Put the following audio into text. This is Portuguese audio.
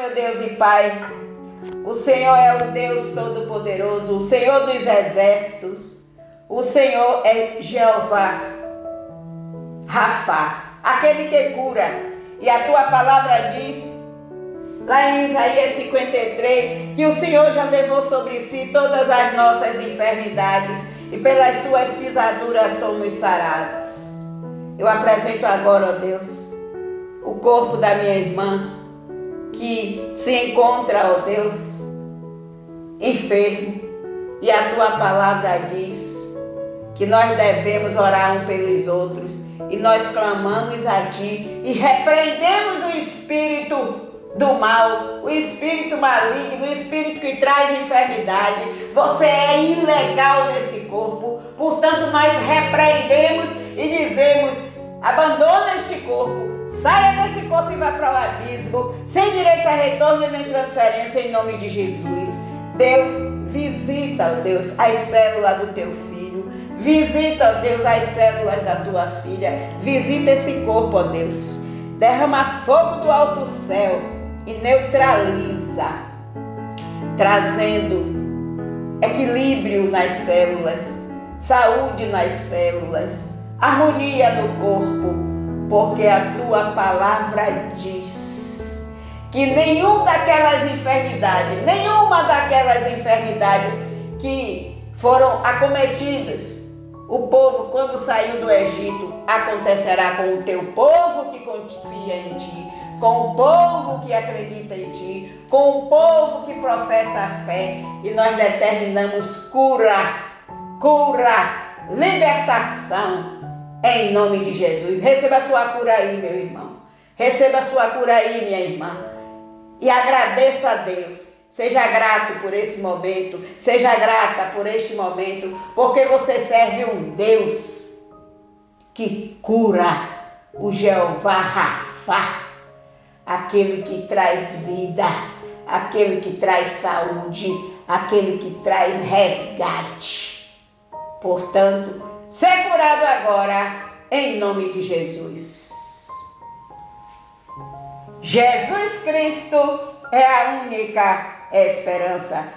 meu Deus e Pai. O Senhor é o Deus Todo-Poderoso, o Senhor dos Exércitos. O Senhor é Jeová, Rafa, aquele que cura. E a tua palavra diz, lá em Isaías 53, que o Senhor já levou sobre si todas as nossas enfermidades e pelas suas pisaduras somos sarados. Eu apresento agora, ó Deus, o corpo da minha irmã que se encontra, ó Deus, enfermo. E a tua palavra diz que nós devemos orar um pelos outros e nós clamamos a ti e repreendemos o espírito do mal, o espírito maligno, o espírito que traz enfermidade. Você é ilegal nesse corpo, portanto, nós repreendemos e dizemos: abandona este corpo, saia corpo e vá para o abismo, sem direito a retorno nem transferência, em nome de Jesus. Deus, visita, Deus, as células do teu filho. Visita, Deus, as células da tua filha. Visita esse corpo, ó Deus. Derrama fogo do alto céu e neutraliza, trazendo equilíbrio nas células, saúde nas células, harmonia no corpo, porque a tua palavra diz que nenhum daquelas enfermidades, nenhuma daquelas enfermidades que foram acometidas, o povo quando saiu do Egito acontecerá com o teu povo que confia em ti com o povo que acredita em ti, com o povo que professa a fé, e nós determinamos cura, cura, libertação, em nome de Jesus. Receba a sua cura aí, meu irmão. Receba a sua cura aí, minha irmã. E agradeça a Deus. Seja grato por esse momento, seja grata por este momento, porque você serve um Deus que cura, o Jeová Rafa aquele que traz vida, aquele que traz saúde, aquele que traz resgate. Portanto, ser curado agora, em nome de Jesus. Jesus Cristo é a única esperança